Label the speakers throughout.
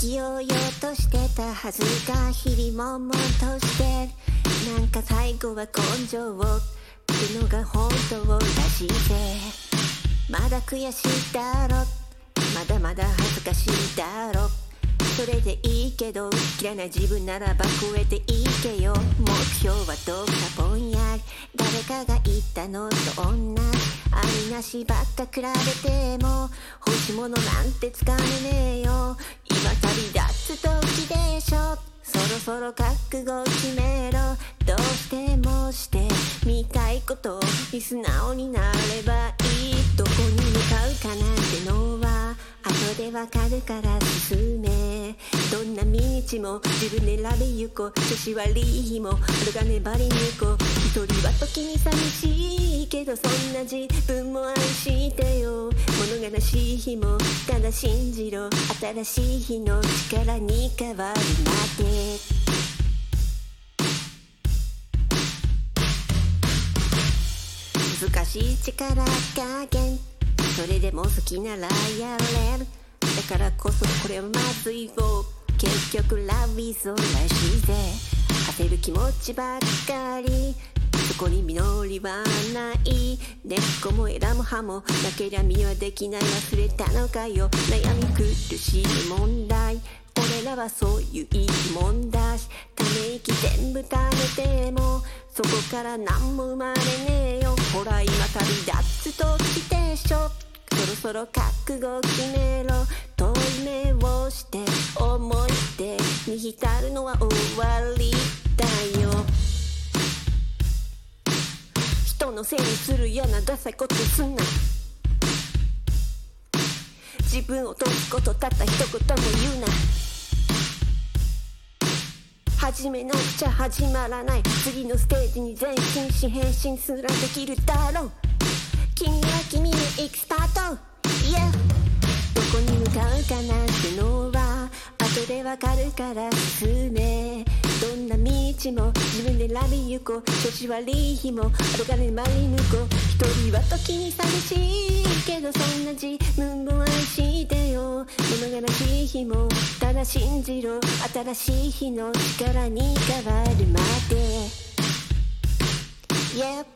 Speaker 1: きようよとしてたはずが日々悶々としてなんか最後は根性をってのが本当らしいぜまだ悔しいだろまだまだ恥ずかしいだろ。それでいいけど嫌いな自分ならば超えていいけよ。目標はどうかぼんやり誰かが言ったのと同じ。ありなしばっか比べても欲しいものなんてつかめねえよ。今旅立つ時でしょ。そろそろ覚悟決めろ。どうしてもしてみたいことに素直になればいい。どこに向かうかなんてのは後でわかるから進め。どんな道も自分で選べゆこう。調子悪い日も俺が粘り抜こう。一人は時に寂しいけどそんな自分も愛して悲しい日もただ信じろ新しい日の力に変わるまで。難しい力加減。それでも好きならやれる。だからこそこれはまずいよ結局ラビーズらしいぜ焦る気持ちばっかり。こに実りはない根っこも枝も葉もなけりゃ実はできない忘れたのかよ悩み苦しい問題俺らはそういういいもんだ。しため息全部貯めてもそこから何も生まれねえよ。ほら今旅立つ時でしょ。そろそろ覚悟決めろ。遠い目をして思い出に浸るのは終わり。せいにするようなダサいことすんな。自分を解くことたった一言も言うな。始めなくちゃ始まらない。次のステージに前進し変身すらできるだろう。君は君のエキスパート。Yeah どこに向かうかなんてのは後でわかるから進め。どん道も自分で選びゆこう。調子悪い日も歩かねまり抜こう。一人は時に寂しいけどそんな自分も愛してよ。物悲しい日もただ信じろ。新しい日の力に変わるまで。Yep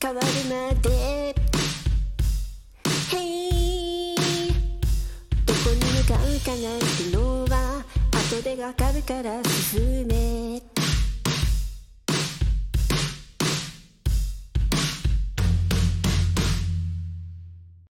Speaker 1: 変わるまで。Hey どこに向かうかなんての袖がかるから進め